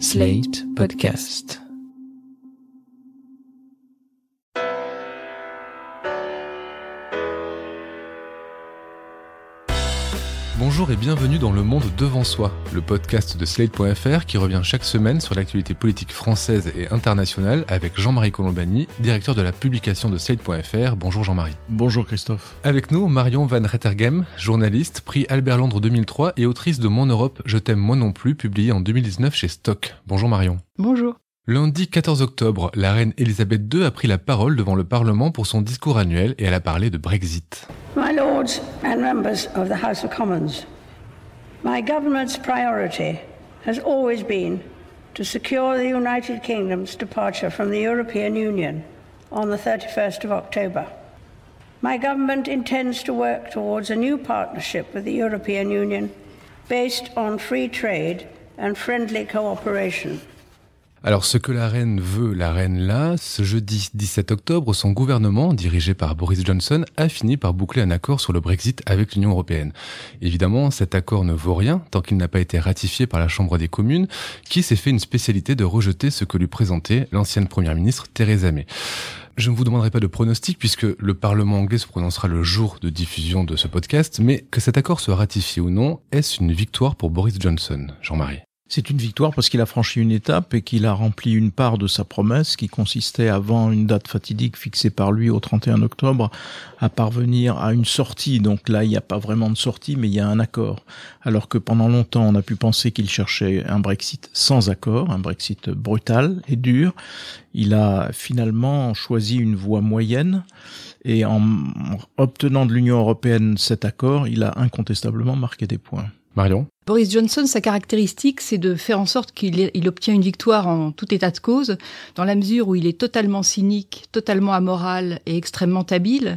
Slate Podcast. Bonjour et bienvenue dans Le Monde Devant Soi, le podcast de Slate.fr qui revient chaque semaine sur l'actualité politique française et internationale avec Jean-Marie Colombani, directeur de la publication de Slate.fr. Bonjour Jean-Marie. Bonjour Christophe. Avec nous, Marion Van Rettergem, journaliste, prix Albert Londres 2003 et autrice de Mon Europe, Je t'aime moi non plus, publié en 2019 chez Stock. Bonjour Marion. Bonjour. Lundi 14 octobre, la reine Elisabeth II a pris la parole devant le Parlement pour son discours annuel et elle a parlé de Brexit. My Lords and members of the House of Commons, my government's priority has always been to secure the United Kingdom's departure from the European Union on the 31st of October. My government intends to work towards a new partnership with the European Union based on free trade and friendly cooperation. Alors ce que la reine veut, la reine là, ce jeudi 17 octobre, son gouvernement, dirigé par Boris Johnson, a fini par boucler un accord sur le Brexit avec l'Union européenne. Évidemment, cet accord ne vaut rien tant qu'il n'a pas été ratifié par la Chambre des communes, qui s'est fait une spécialité de rejeter ce que lui présentait l'ancienne première ministre Theresa May. Je ne vous demanderai pas de pronostic puisque le Parlement anglais se prononcera le jour de diffusion de ce podcast, mais que cet accord soit ratifié ou non, est-ce une victoire pour Boris Johnson, Jean-Marie? C'est une victoire parce qu'il a franchi une étape et qu'il a rempli une part de sa promesse qui consistait avant une date fatidique fixée par lui au 31 octobre à parvenir à une sortie. Donc là, il n'y a pas vraiment de sortie, mais il y a un accord. Alors que pendant longtemps, on a pu penser qu'il cherchait un Brexit sans accord, un Brexit brutal et dur. Il a finalement choisi une voie moyenne et en obtenant de l'Union européenne cet accord, il a incontestablement marqué des points. Marion? Boris Johnson, sa caractéristique, c'est de faire en sorte qu'il il obtient une victoire en tout état de cause, dans la mesure où il est totalement cynique, totalement amoral et extrêmement habile,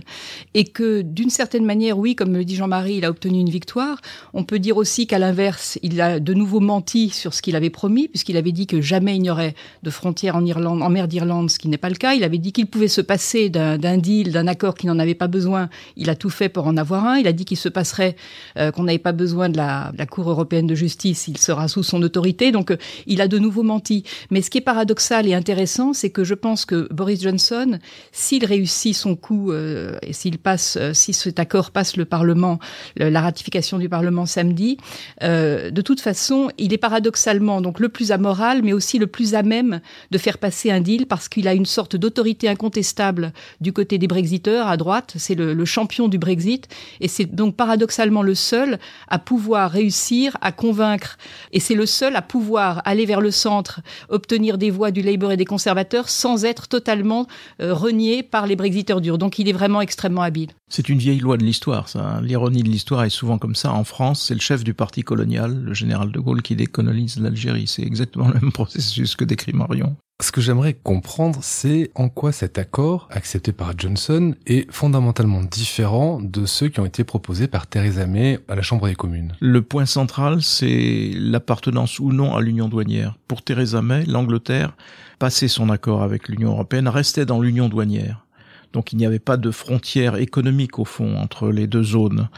et que d'une certaine manière, oui, comme le dit Jean-Marie, il a obtenu une victoire. On peut dire aussi qu'à l'inverse, il a de nouveau menti sur ce qu'il avait promis, puisqu'il avait dit que jamais il n'y aurait de frontières en Irlande, en mer d'Irlande, ce qui n'est pas le cas. Il avait dit qu'il pouvait se passer d'un deal, d'un accord qui n'en avait pas besoin. Il a tout fait pour en avoir un. Il a dit qu'il se passerait, euh, qu'on n'avait pas besoin de la, de la Cour européenne de justice, il sera sous son autorité. Donc, euh, il a de nouveau menti. Mais ce qui est paradoxal et intéressant, c'est que je pense que Boris Johnson, s'il réussit son coup euh, et s'il passe, euh, si cet accord passe le Parlement, la ratification du Parlement samedi, de toute façon, il est paradoxalement donc le plus amoral, mais aussi le plus à même de faire passer un deal parce qu'il a une sorte d'autorité incontestable du côté des Brexiteurs à droite. C'est le, le champion du Brexit et c'est donc paradoxalement le seul à pouvoir réussir à convaincre, et c'est le seul à pouvoir aller vers le centre, obtenir des voix du Labour et des conservateurs sans être totalement euh, renié par les Brexiteurs durs. Donc il est vraiment extrêmement habile. C'est une vieille loi de l'histoire, ça. L'ironie de l'histoire est souvent comme ça. En France, c'est le chef du parti colonial, le général de Gaulle, qui décolonise l'Algérie. C'est exactement le même processus que décrit Marion. Ce que j'aimerais comprendre, c'est en quoi cet accord, accepté par Johnson, est fondamentalement différent de ceux qui ont été proposés par Theresa May à la Chambre des communes. Le point central, c'est l'appartenance ou non à l'union douanière. Pour Theresa May, l'Angleterre, passé son accord avec l'Union européenne, restait dans l'union douanière. Donc il n'y avait pas de frontière économique au fond entre les deux zones.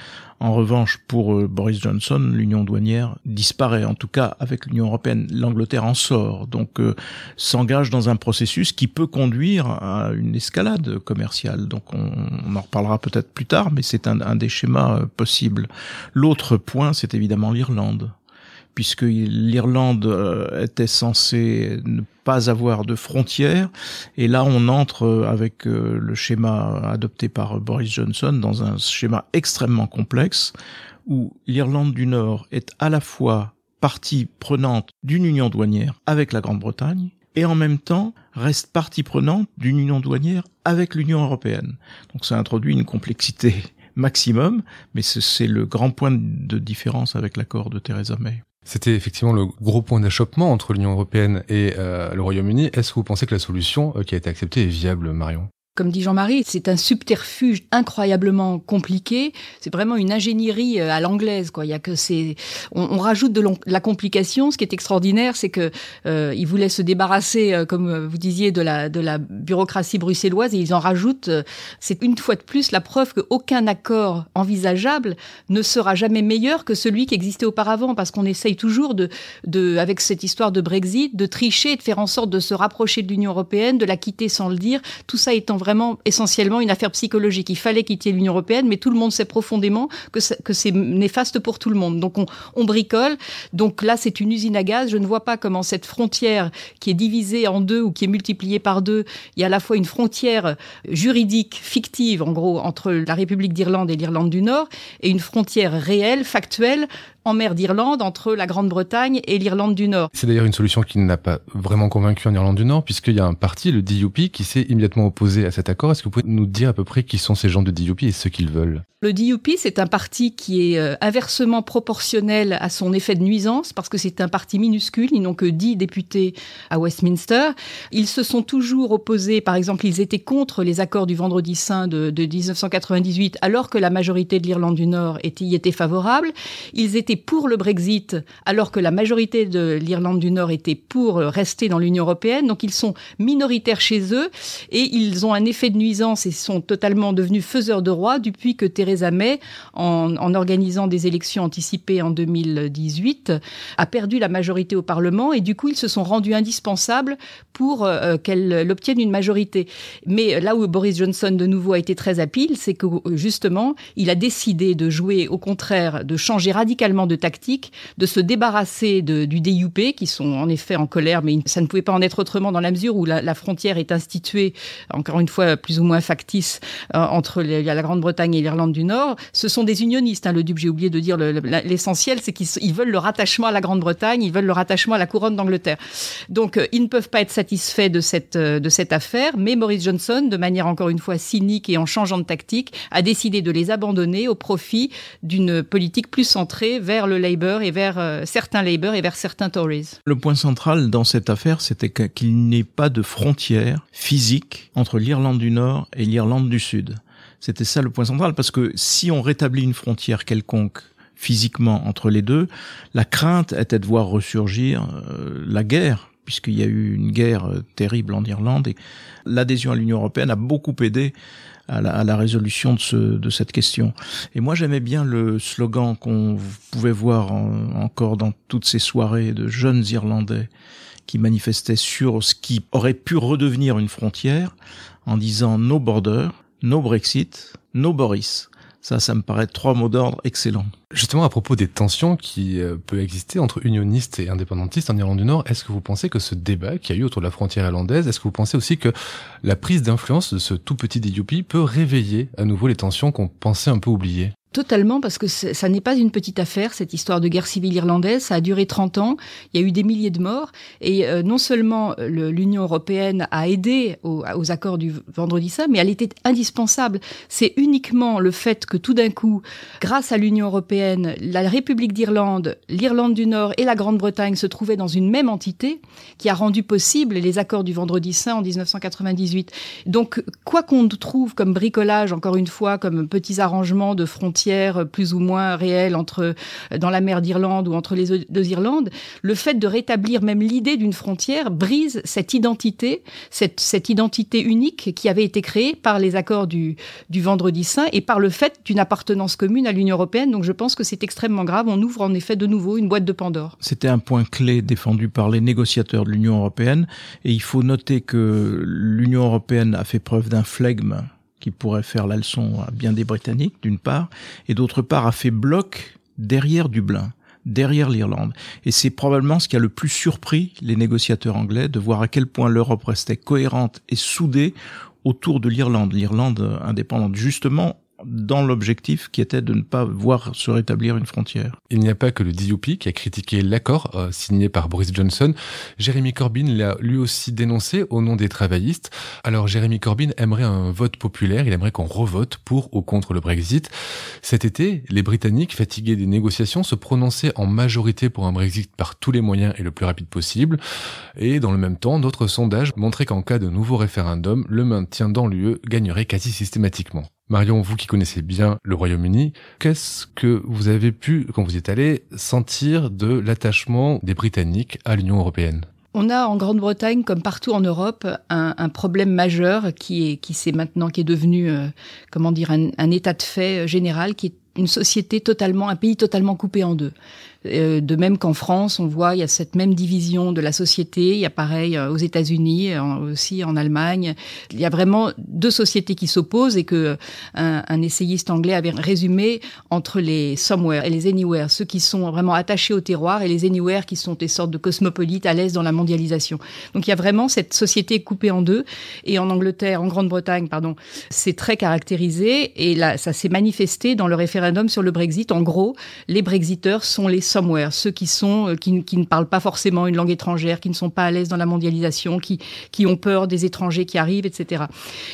En revanche, pour euh, Boris Johnson, l'union douanière disparaît. En tout cas, avec l'Union européenne, l'Angleterre en sort. Donc euh, s'engage dans un processus qui peut conduire à une escalade commerciale. Donc on, en reparlera peut-être plus tard, mais c'est un, un, des schémas euh, possibles. L'autre point, c'est évidemment l'Irlande puisque l'Irlande euh, était censée ne pas avoir de frontières. Et là, on entre euh, avec euh, le schéma adopté par Boris Johnson dans un schéma extrêmement complexe où l'Irlande du Nord est à la fois partie prenante d'une union douanière avec la Grande-Bretagne et en même temps reste partie prenante d'une union douanière avec l'Union européenne. Donc ça introduit une complexité maximum, mais c'est le grand point de différence avec l'accord de Theresa May. C'était effectivement le gros point d'achoppement entre l'Union européenne et euh, le Royaume-Uni. Est-ce que vous pensez que la solution euh, qui a été acceptée est viable, Marion? Comme dit Jean-Marie, c'est un subterfuge incroyablement compliqué. C'est vraiment une ingénierie euh, à l'anglaise, quoi. Il y a que c'est, on, rajoute de la complication. Ce qui est extraordinaire, c'est que euh, ils voulaient se débarrasser, euh, comme vous disiez, de la de la bureaucratie bruxelloise et ils en rajoutent. c'est une fois de plus la preuve qu'aucun accord envisageable ne sera jamais meilleur que celui qui existait auparavant, parce qu'on essaye toujours de, de, avec cette histoire de Brexit, de tricher, de faire en sorte de se rapprocher de l'Union européenne, de la quitter sans le dire. Tout ça étant vraiment essentiellement une affaire psychologique. Il fallait quitter l'Union européenne, mais tout le monde sait profondément que, c'est néfaste pour tout le monde. Donc on, bricole. Donc là, c'est une usine à gaz. Je ne vois pas comment cette frontière qui est divisée en deux ou qui est multipliée par deux, il y a à la fois une frontière juridique fictive, en gros, entre la République d'Irlande et l'Irlande du Nord, et une frontière réelle, factuelle, en mer d'Irlande entre la Grande-Bretagne et l'Irlande du Nord. C'est d'ailleurs une solution qui n'a pas vraiment convaincu en Irlande du Nord, puisqu'il y a un parti, le DUP, qui s'est immédiatement opposé à cet accord. Est-ce que vous pouvez nous dire à peu près qui sont ces gens de DUP et ce qu'ils veulent? Le DUP, c'est un parti qui est euh, inversement proportionnel à son effet de nuisance, parce que c'est un parti minuscule, ils n'ont que 10 députés à Westminster. Ils se sont toujours opposés, par exemple, ils étaient contre les accords du Vendredi Saint de, de 1998, alors que la majorité de l'Irlande du Nord était, y était favorable. Ils étaient pour le Brexit, alors que la majorité de l'Irlande du Nord était pour rester dans l'Union européenne. Donc ils sont minoritaires chez eux et ils ont un effet de nuisance et sont totalement devenus faiseurs de roi depuis que Theresa May, en, organisant des élections anticipées en 2018, a perdu la majorité au Parlement et du coup ils se sont rendus indispensables pour euh, qu'elle obtienne une majorité. Mais là où Boris Johnson de nouveau a été très habile, c'est que justement il a décidé de jouer au contraire, de changer radicalement de tactique, de se débarrasser du DUP, qui sont en effet en colère, mais ça ne pouvait pas en être autrement dans la mesure où la, frontière est instituée, encore une fois plus ou moins factice, euh, entre les, la Grande-Bretagne et l'Irlande du Nord. Ce sont des unionistes, hein, le DUP, j'ai oublié de dire l'essentiel, c'est qu'ils veulent le rattachement à la Grande-Bretagne, ils veulent le rattachement à la couronne d'Angleterre. Donc euh, ils ne peuvent pas être satisfaits de cette, euh, de cette affaire, mais Maurice Johnson, de manière encore une fois cynique et en changeant de tactique, a décidé de les abandonner au profit d'une politique plus centrée vers le Labour et vers euh, certains Labour et vers certains Tories. Le point central dans cette affaire, c'était qu'il n'ait pas de frontière physique entre l'Irlande du Nord et l'Irlande du Sud. C'était ça le point central, parce que si on rétablit une frontière quelconque physiquement entre les deux, la crainte était de voir ressurgir euh, la guerre, puisqu'il y a eu une guerre euh, terrible en Irlande, et l'adhésion à l'Union européenne a beaucoup aidé à la, à la résolution de, ce, de, cette question. Et moi, j'aimais bien le slogan qu'on pouvait voir encore dans toutes ces soirées de jeunes Irlandais qui manifestaient sur ce qui aurait pu redevenir une frontière en disant no border, no Brexit, no Boris. Ça, ça me paraît trois mots d'ordre excellents. Justement, à propos des tensions qui euh, peuvent exister entre unionistes et indépendantistes en Irlande du Nord, est-ce que vous pensez que ce débat qui a eu autour de la frontière irlandaise, est-ce que vous pensez aussi que la prise d'influence de ce tout petit DUP peut réveiller à nouveau les tensions qu'on pensait un peu oubliées Totalement, parce que ça n'est pas une petite affaire, cette histoire de guerre civile irlandaise. Ça a duré 30 ans, il y a eu des milliers de morts, et euh, non seulement l'Union européenne a aidé aux, aux, accords du Vendredi Saint, mais elle était indispensable. C'est uniquement le fait que tout d'un coup, grâce à l'Union européenne, la République d'Irlande, l'Irlande du Nord et la Grande-Bretagne se trouvaient dans une même entité qui a rendu possible les accords du Vendredi Saint en 1998. Donc, quoi qu'on trouve comme bricolage, encore une fois, comme petits arrangements de frontières, plus ou moins réelle entre dans la mer d'Irlande ou entre les deux Irlandes, le fait de rétablir même l'idée d'une frontière brise cette identité, cette, cette identité unique qui avait été créée par les accords du, du Vendredi Saint et par le fait d'une appartenance commune à l'Union européenne. Donc je pense que c'est extrêmement grave. On ouvre en effet de nouveau une boîte de Pandore. C'était un point clé défendu par les négociateurs de l'Union européenne et il faut noter que l'Union européenne a fait preuve d'un flegme pourrait faire la leçon à bien des Britanniques, d'une part, et d'autre part a fait bloc derrière Dublin derrière l'Irlande. Et c'est probablement ce qui a le plus surpris les négociateurs anglais de voir à quel point l'Europe restait cohérente et soudée autour de l'Irlande, l'Irlande indépendante. Justement, dans l'objectif qui était de ne pas voir se rétablir une frontière. Il n'y a pas que le DUP qui a critiqué l'accord euh, signé par Boris Johnson. Jeremy Corbyn l'a lui aussi dénoncé au nom des travaillistes. Alors Jeremy Corbyn aimerait un vote populaire, il aimerait qu'on revote pour ou contre le Brexit. Cet été, les Britanniques, fatigués des négociations, se prononçaient en majorité pour un Brexit par tous les moyens et le plus rapide possible. Et dans le même temps, d'autres sondages montraient qu'en cas de nouveau référendum, le maintien dans l'UE gagnerait quasi systématiquement. Marion, vous qui connaissez bien le Royaume-Uni, qu'est-ce que vous avez pu, quand vous y êtes allé, sentir de l'attachement des Britanniques à l'Union européenne? On a en Grande-Bretagne, comme partout en Europe, un, problème majeur qui est qui s'est maintenant qui est devenu, euh, comment dire, un, un, état de fait général, qui est une société totalement, un pays totalement coupé en deux. Euh, de même qu'en France, on voit il y a cette même division de la société. Il y a pareil euh, aux États-Unis, aussi en Allemagne. Il y a vraiment deux sociétés qui s'opposent et que un, un, essayiste anglais avait résumé entre les somewhere et les anywhere, ceux qui sont vraiment attachés au terroir et les anywhere qui sont des sortes de cosmopolites à l'aise dans la mondialisation. Donc il y a vraiment cette société coupée en deux. Et en Angleterre, en Grande-Bretagne, pardon, c'est très caractérisé et là, ça s'est manifesté dans le référendum sur le Brexit. En gros, les Brexiteurs sont les somewhere, ceux qui sont euh, qui, ne parlent pas forcément une langue étrangère, qui ne sont pas à l'aise dans la mondialisation, qui qui ont peur des étrangers qui arrivent, etc.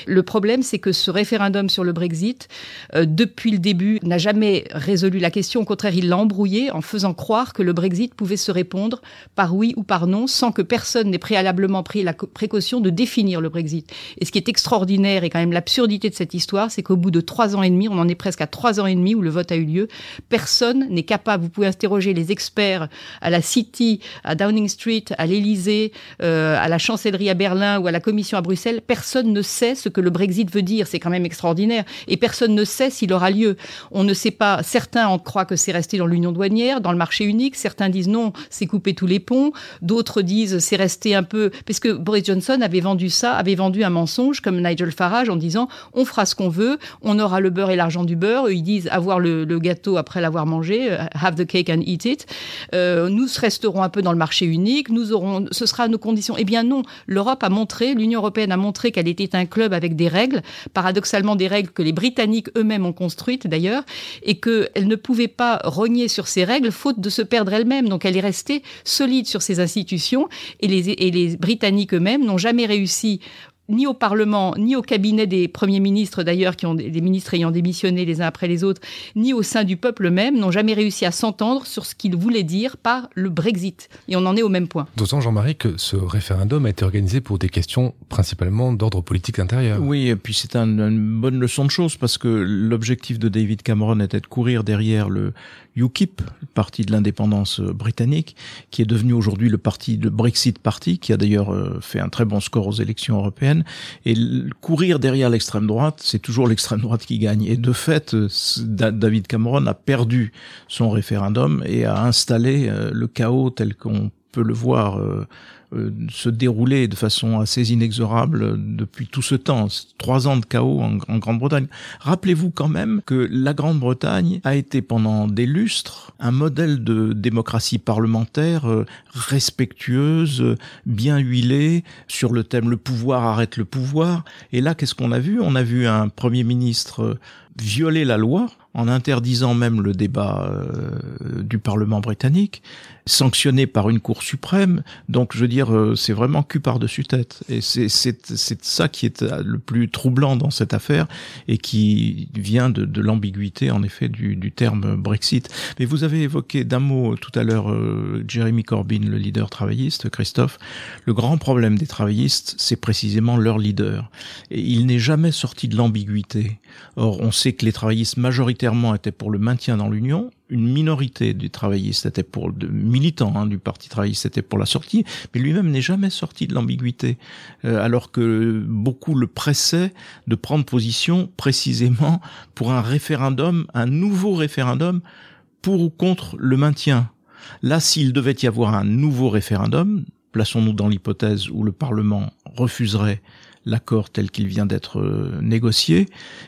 Le problème, c'est que ce référendum sur le Brexit, euh, depuis le début, n'a jamais résolu la question. Au contraire, il l'a embrouillé en faisant croire que le Brexit pouvait se répondre par oui ou par non, sans que personne n'ait préalablement pris la précaution de définir le Brexit. Et ce qui est extraordinaire et quand même l'absurdité de cette histoire, c'est qu'au bout de trois ans et demi, on en est presque à trois ans et demi où le vote a eu lieu, personne n'est capable. Vous pouvez interroger les experts à la City, à Downing Street, à l'Élysée, euh, à la chancellerie à Berlin ou à la Commission à Bruxelles, personne ne sait ce que le Brexit veut dire. C'est quand même extraordinaire. Et personne ne sait s'il aura lieu. On ne sait pas. Certains en croient que c'est resté dans l'union douanière, dans le marché unique. Certains disent non, c'est couper tous les ponts. D'autres disent c'est resté un peu parce que Boris Johnson avait vendu ça, avait vendu un mensonge comme Nigel Farage en disant on fera ce qu'on veut, on aura le beurre et l'argent du beurre. ils disent avoir le, le gâteau après l'avoir mangé, euh, have the cake and eat euh, nous resterons un peu dans le marché unique. Ce sera nos conditions. Eh bien non, l'Europe a montré, l'Union européenne a montré qu'elle était un club avec des règles, paradoxalement des règles que les Britanniques eux-mêmes ont construites d'ailleurs, et qu'elle ne pouvait pas rogner sur ces règles faute de se perdre elle-même. Donc elle est restée solide sur ses institutions, et les, et les Britanniques eux-mêmes n'ont jamais réussi ni au Parlement, ni au cabinet des premiers ministres d'ailleurs, qui ont des ministres ayant démissionné les uns après les autres, ni au sein du peuple même, n'ont jamais réussi à s'entendre sur ce qu'ils voulaient dire par le Brexit. Et on en est au même point. D'autant, Jean-Marie, que ce référendum a été organisé pour des questions principalement d'ordre politique intérieur. Oui, et puis c'est une bonne leçon de choses parce que l'objectif de David Cameron était de courir derrière le UKIP, le parti de l'indépendance britannique, qui est devenu aujourd'hui le parti, de Brexit Party, qui a d'ailleurs euh, fait un très bon score aux élections européennes et courir derrière l'extrême droite, c'est toujours l'extrême droite qui gagne. Et de fait, euh, David Cameron a perdu son référendum et a installé euh, le chaos tel qu'on peut le voir euh, euh, se dérouler de façon assez inexorable depuis tout ce temps, trois ans de chaos en, Grande-Bretagne. Rappelez-vous quand même que la Grande-Bretagne a été pendant des lustres un modèle de démocratie parlementaire euh, respectueuse, bien huilée sur le thème le pouvoir arrête le pouvoir. Et là, qu'est-ce qu'on a vu? On a vu un Premier ministre violer la loi en interdisant même le débat euh, du Parlement britannique, sanctionné par une Cour suprême. Donc, je veux dire, euh, c'est vraiment cul par-dessus tête. Et c'est ça qui est le plus troublant dans cette affaire et qui vient de, de l'ambiguïté, en effet, du, du, terme Brexit. Mais vous avez évoqué d'un mot tout à l'heure euh, Jeremy Corbyn, le leader travailliste, Christophe. Le grand problème des travaillistes, c'est précisément leur leader. Et il n'est jamais sorti de l'ambiguïté. Or, on sait que les travaillistes majoritairement étaient pour le maintien dans l'Union, une minorité du travailliste était pour de militants hein, du parti travailliste était pour la sortie, mais lui-même n'est jamais sorti de l'ambiguïté, euh, alors que beaucoup le pressaient de prendre position précisément pour un référendum, un nouveau référendum pour ou contre le maintien. Là, s'il devait y avoir un nouveau référendum, plaçons-nous dans l'hypothèse où le Parlement refuserait l'accord tel qu'il vient d'être euh, négocié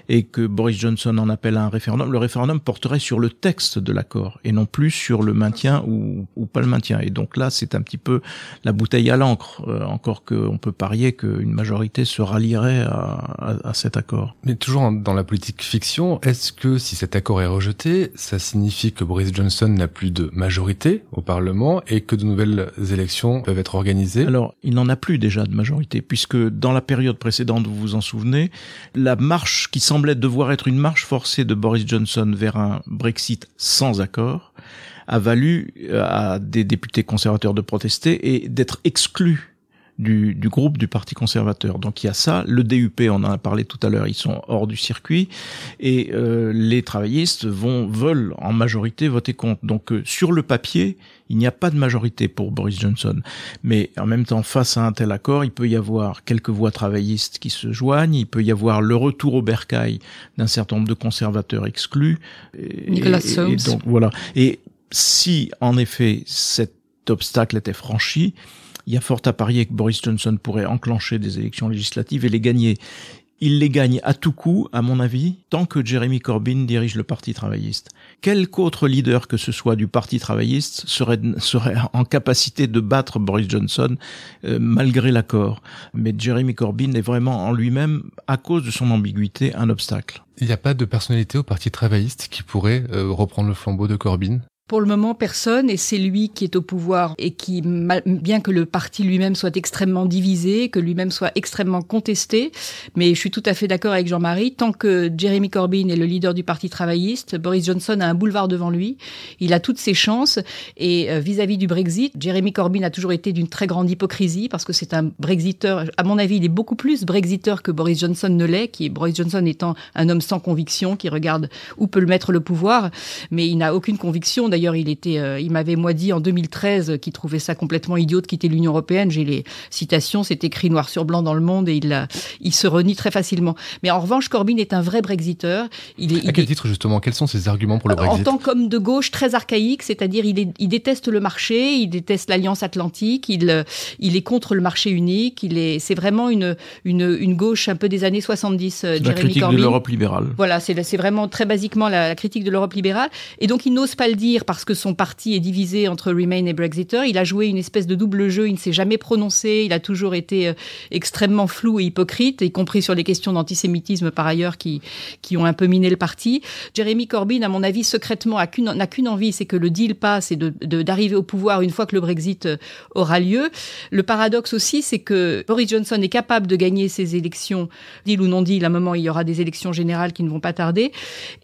et que Boris Johnson en appelle à un référendum, le référendum porterait sur le texte de l'accord et non plus sur le maintien ou, ou pas le maintien. Et donc là, c'est un petit peu la bouteille à l'encre, euh, encore qu'on peut parier qu'une majorité se rallierait à, à, à, cet accord. Mais toujours dans la politique fiction, est-ce que si cet accord est rejeté, ça signifie que Boris Johnson n'a plus de majorité au Parlement et que de nouvelles élections peuvent être organisées? Alors, il n'en a plus déjà de majorité, puisque dans la période précédente, vous vous en souvenez, la marche qui semblait devoir être une marche forcée de Boris Johnson vers un Brexit sans accord a valu euh, à des députés conservateurs de protester et d'être exclus du, du, groupe du Parti conservateur. Donc il y a ça, le DUP, on en a parlé tout à l'heure, ils sont hors du circuit, et euh, les travaillistes vont veulent en majorité voter contre. Donc euh, sur le papier, il n'y a pas de majorité pour Boris Johnson. Mais en même temps, face à un tel accord, il peut y avoir quelques voix travaillistes qui se joignent, il peut y avoir le retour au bercail d'un certain nombre de conservateurs exclus. Nicolas et, et donc voilà. Et si en effet cet obstacle était franchi, il y a fort à parier que Boris Johnson pourrait enclencher des élections législatives et les gagner. Il les gagne à tout coup, à mon avis, tant que Jeremy Corbyn dirige le Parti travailliste. Quel qu'autre leader que ce soit du Parti travailliste serait, serait en capacité de battre Boris Johnson euh, malgré l'accord. Mais Jeremy Corbyn est vraiment en lui-même, à cause de son ambiguïté, un obstacle. Il n'y a pas de personnalité au Parti travailliste qui pourrait euh, reprendre le flambeau de Corbyn? Pour le moment, personne, et c'est lui qui est au pouvoir et qui, bien que le parti lui-même soit extrêmement divisé, que lui-même soit extrêmement contesté, mais je suis tout à fait d'accord avec Jean-Marie, tant que Jeremy Corbyn est le leader du Parti travailliste, Boris Johnson a un boulevard devant lui, il a toutes ses chances, et euh, vis-à-vis -vis du Brexit, Jeremy Corbyn a toujours été d'une très grande hypocrisie, parce que c'est un Brexiteur, à mon avis, il est beaucoup plus Brexiteur que Boris Johnson ne l'est, qui Boris Johnson étant un homme sans conviction, qui regarde où peut le mettre le pouvoir, mais il n'a aucune conviction, D'ailleurs, il était, euh, il m'avait moi dit en 2013 qu'il trouvait ça complètement idiot de quitter l'Union européenne. J'ai les citations, c'est écrit noir sur blanc dans le Monde et il, il se renie très facilement. Mais en revanche, Corbyn est un vrai Brexiteur. Il est, à quel titre justement? Quels sont ses arguments pour le Brexit? En tant qu'homme de gauche très archaïque, c'est-à-dire il, est, il déteste le marché, il déteste l'alliance atlantique, il, il est contre le marché unique. Il est, c'est vraiment une, une, une gauche un peu des années 70. Euh, la critique Corbyn. de l'Europe libérale. Voilà, c'est, c'est vraiment très basiquement la, la critique de l'Europe libérale. Et donc il n'ose pas le dire parce que son parti est divisé entre Remain et Brexiter. Il a joué une espèce de double jeu, il ne s'est jamais prononcé, il a toujours été euh, extrêmement flou et hypocrite, y compris sur les questions d'antisémitisme par ailleurs qui, qui ont un peu miné le parti. Jeremy Corbyn, à mon avis, secrètement, n'a qu'une, envie, c'est que le deal passe et d'arriver au pouvoir une fois que le Brexit euh, aura lieu. Le paradoxe aussi, c'est que Boris Johnson est capable de gagner ces élections, deal ou non deal, à un moment il y aura des élections générales qui ne vont pas tarder,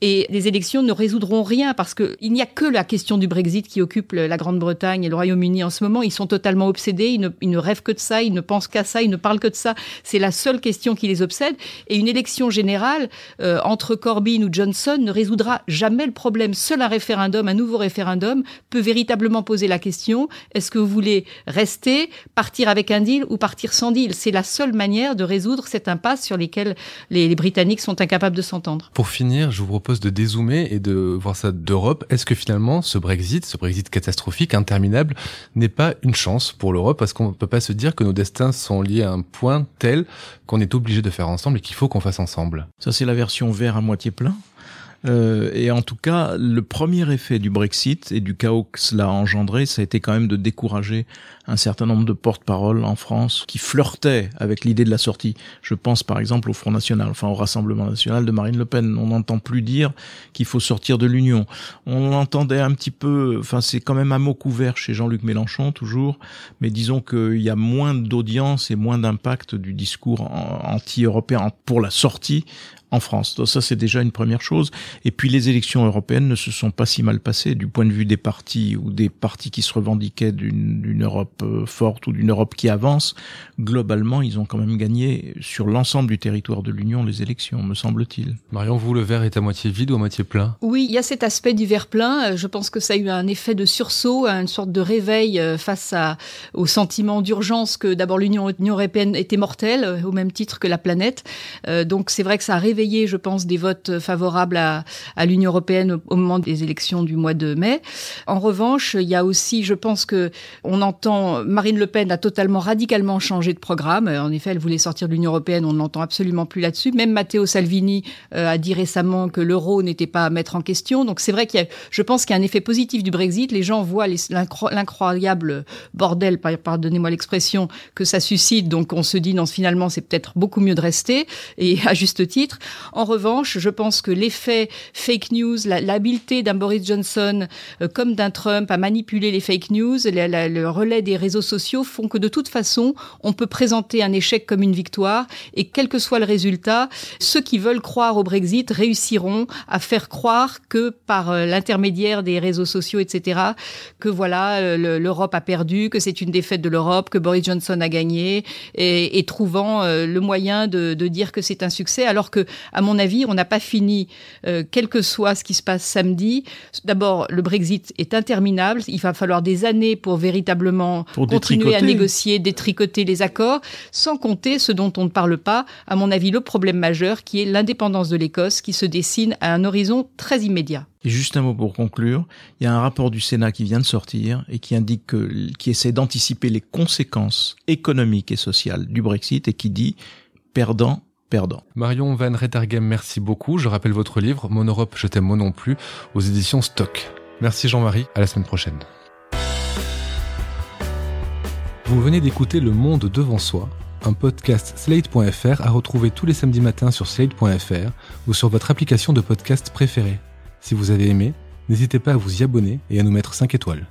et les élections ne résoudront rien parce qu'il n'y a que la question du Brexit qui occupe la Grande-Bretagne et le Royaume-Uni en ce moment, ils sont totalement obsédés, ils ne, ils ne, rêvent que de ça, ils ne pensent qu'à ça, ils ne parlent que de ça. C'est la seule question qui les obsède. Et une élection générale euh, entre Corbyn ou Johnson ne résoudra jamais le problème. Seul un référendum, un nouveau référendum, peut véritablement poser la question est-ce que vous voulez rester, partir avec un deal ou partir sans deal? C'est la seule manière de résoudre cette impasse sur lesquelles les, les Britanniques sont incapables de s'entendre. Pour finir, je vous propose de dézoomer et de voir ça d'Europe. Est-ce que finalement, ce Brexit, ce Brexit catastrophique, interminable, n'est pas une chance pour l'Europe parce qu'on ne peut pas se dire que nos destins sont liés à un point tel qu'on est obligé de faire ensemble et qu'il faut qu'on fasse ensemble. Ça, c'est la version vert à moitié plein. Euh, et en tout cas, le premier effet du Brexit et du chaos que cela a engendré, ça a été quand même de décourager un certain nombre de porte-paroles en France qui flirtaient avec l'idée de la sortie. Je pense par exemple au Front National, enfin au Rassemblement National de Marine Le Pen. On n'entend plus dire qu'il faut sortir de l'Union. On entendait un petit peu, enfin c'est quand même un mot couvert chez Jean-Luc Mélenchon toujours, mais disons qu'il y a moins d'audience et moins d'impact du discours anti-européen pour la sortie en France. Donc ça, c'est déjà une première chose. Et puis les élections européennes ne se sont pas si mal passées du point de vue des partis ou des partis qui se revendiquaient d'une Europe forte ou d'une Europe qui avance. Globalement, ils ont quand même gagné sur l'ensemble du territoire de l'Union les élections, me semble-t-il. Marion, vous, le verre est à moitié vide ou à moitié plein? Oui, il y a cet aspect du verre plein. Je pense que ça a eu un effet de sursaut, une sorte de réveil face à, au sentiment d'urgence que d'abord l'Union européenne était mortelle, au même titre que la planète. Donc c'est vrai que ça a réveillé je pense, des votes favorables à l'Union européenne au, moment des élections du mois de mai. En revanche, il y a aussi, je pense que on entend Marine Le Pen a totalement radicalement changé de programme. En effet, elle voulait sortir de l'Union européenne, on n'entend absolument plus là-dessus. Même Matteo Salvini euh, a dit récemment que l'euro n'était pas à mettre en question. Donc c'est vrai qu'il y a, je pense qu'il y a un effet positif du Brexit. Les gens voient l'incroyable bordel, pardonnez-moi l'expression, que ça suscite. Donc on se dit non, finalement c'est peut-être beaucoup mieux de rester et à juste titre. En revanche, je pense que l'effet fake news, l'habileté d'un Boris Johnson euh, comme d'un Trump à manipuler les fake news, le relais des réseaux sociaux font que de toute façon, on peut présenter un échec comme une victoire et quel que soit le résultat, ceux qui veulent croire au Brexit réussiront à faire croire que par euh, l'intermédiaire des réseaux sociaux, etc., que voilà, euh, l'Europe a perdu, que c'est une défaite de l'Europe, que Boris Johnson a gagné et, trouvant le moyen de, de dire que c'est un succès, alors que, à mon avis, on n'a pas fini, euh, quel que soit ce qui se passe samedi. D'abord, le Brexit est interminable. Il va falloir des années pour véritablement continuer à négocier, détricoter les accords, sans compter ce dont on ne parle pas, à mon avis, le problème majeur, qui est l'indépendance de l'Écosse, qui se dessine à un horizon très immédiat. Et juste un mot pour conclure, il y a un rapport du Sénat qui vient de sortir et qui indique que, qui essaie d'anticiper les conséquences économiques et sociales du Brexit et qui dit perdant Marion Van Rettergem, merci beaucoup. Je rappelle votre livre, Mon Europe, je t'aime moi non plus, aux éditions Stock. Merci Jean-Marie, à la semaine prochaine. Vous venez d'écouter Le Monde devant soi, un podcast slate.fr à retrouver tous les samedis matins sur slate.fr ou sur votre application de podcast préférée. Si vous avez aimé, n'hésitez pas à vous y abonner et à nous mettre 5 étoiles.